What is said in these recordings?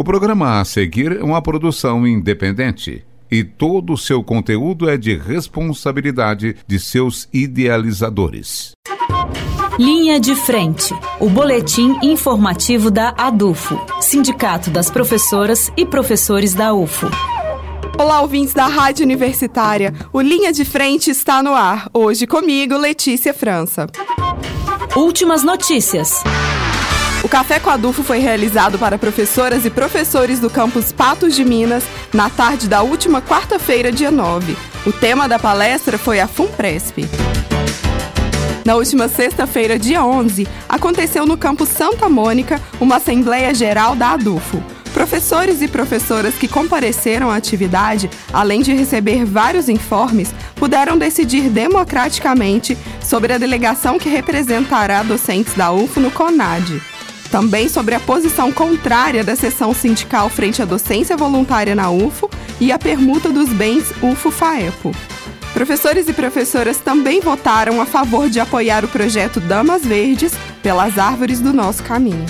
O programa a seguir é uma produção independente e todo o seu conteúdo é de responsabilidade de seus idealizadores. Linha de Frente, o boletim informativo da ADUFO, Sindicato das Professoras e Professores da UFO. Olá, ouvintes da Rádio Universitária. O Linha de Frente está no ar. Hoje comigo, Letícia França. Últimas notícias. O Café com Adufo foi realizado para professoras e professores do campus Patos de Minas na tarde da última quarta-feira, dia 9. O tema da palestra foi a FUNPRESP. Na última sexta-feira, dia 11, aconteceu no campus Santa Mônica uma Assembleia Geral da Adufo. Professores e professoras que compareceram à atividade, além de receber vários informes, puderam decidir democraticamente sobre a delegação que representará docentes da UFO no CONAD. Também sobre a posição contrária da seção sindical frente à docência voluntária na UFO e a permuta dos bens UFO-FAEPO. Professores e professoras também votaram a favor de apoiar o projeto Damas Verdes pelas árvores do nosso caminho.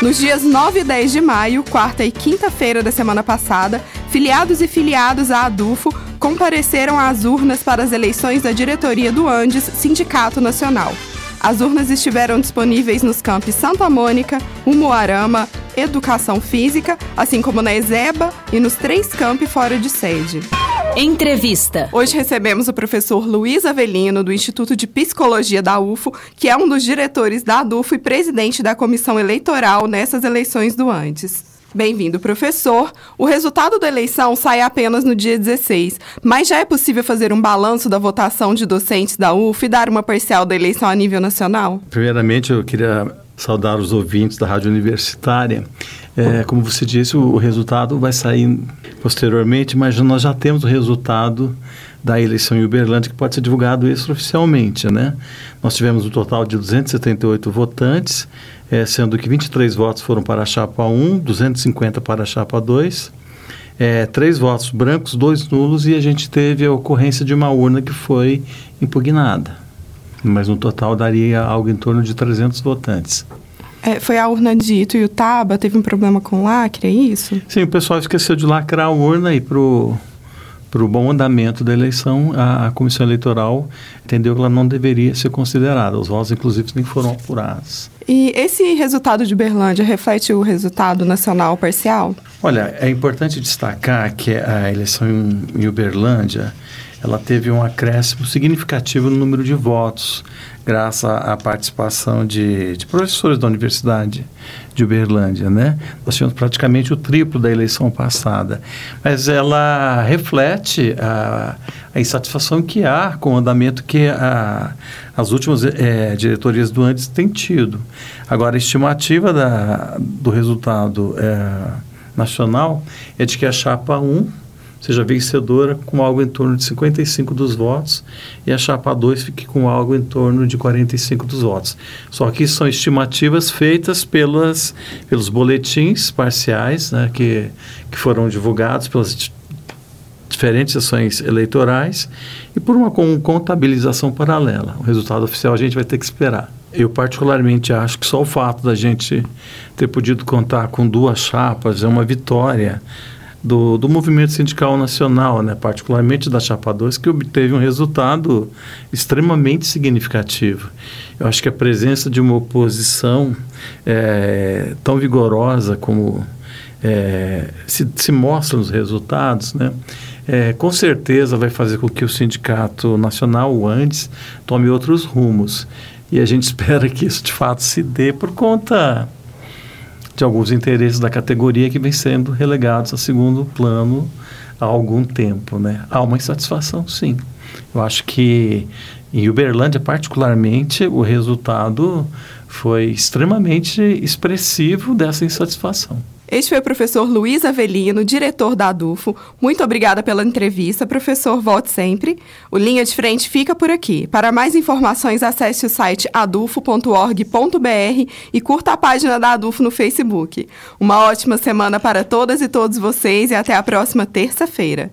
Nos dias 9 e 10 de maio, quarta e quinta-feira da semana passada, filiados e filiados à ADUFO compareceram às urnas para as eleições da diretoria do Andes, Sindicato Nacional. As urnas estiveram disponíveis nos campos Santa Mônica, Umuarama, Educação Física, assim como na Ezeba e nos três campos fora de sede. Entrevista. Hoje recebemos o professor Luiz Avelino, do Instituto de Psicologia da UFO, que é um dos diretores da ADUFO e presidente da comissão eleitoral nessas eleições do Antes. Bem-vindo, professor. O resultado da eleição sai apenas no dia 16, mas já é possível fazer um balanço da votação de docentes da UF e dar uma parcial da eleição a nível nacional? Primeiramente, eu queria saudar os ouvintes da Rádio Universitária. É, como você disse, o, resultado vai sair posteriormente, mas nós já temos o resultado da eleição em Uberlândia que pode ser divulgado extraoficialmente, né? Nós tivemos um total de 278 votantes, é, sendo que 23 votos foram para a chapa 1, 250 para a chapa 2, é, três votos brancos, dois nulos e a gente teve a ocorrência de uma urna que foi impugnada. Mas no total daria algo em torno de 300 votantes. É, foi a urna de Ituiutaba, teve um problema com lacre, é isso? Sim, o pessoal esqueceu de lacrar a urna e pro para o bom andamento da eleição, a, a, comissão eleitoral entendeu que ela não deveria ser considerada. Os votos, inclusive, nem foram apurados. E esse resultado de Berlândia reflete o resultado nacional parcial? Olha, é importante destacar que a eleição em, em Uberlândia ela teve um acréscimo significativo no número de votos, graças à participação de, de professores da Universidade de Uberlândia, né? Nós tivemos praticamente o triplo da eleição passada, mas ela reflete a, a insatisfação que há com o andamento que a, as últimas é, diretorias do antes têm tido. Agora, a estimativa da, do resultado é, nacional é de que a chapa 1 seja vencedora com algo em torno de 55 dos votos e a chapa 2 fique com algo em torno de 45 dos votos. Só que são estimativas feitas pelas, pelos boletins parciais né, que, que foram divulgados pelas diferentes sessões eleitorais e por uma contabilização paralela. O resultado oficial a gente vai ter que esperar. Eu particularmente acho que só o fato da gente ter podido contar com duas chapas é uma vitória do, do movimento sindical nacional, né, particularmente da Chapa 2, que obteve um resultado extremamente significativo. Eu acho que a presença de uma oposição é, tão vigorosa como é, se, se mostra nos resultados, né, é, com certeza vai fazer com que o Sindicato Nacional, o ANDES, tome outros rumos. E a gente espera que isso de fato se dê por conta de alguns interesses da categoria que vem sendo relegados a segundo plano há algum tempo, né? Há uma insatisfação, sim. Eu acho que em Uberlândia, particularmente, o resultado foi extremamente expressivo dessa insatisfação. Este foi o professor Luiz Avelino, diretor da ADUFO. Muito obrigada pela entrevista, professor. Volte sempre. O Linha de Frente fica por aqui. Para mais informações, acesse o site adufo.org.br e curta a página da ADUFO no Facebook. Uma ótima semana para todas e todos vocês e até a próxima terça-feira.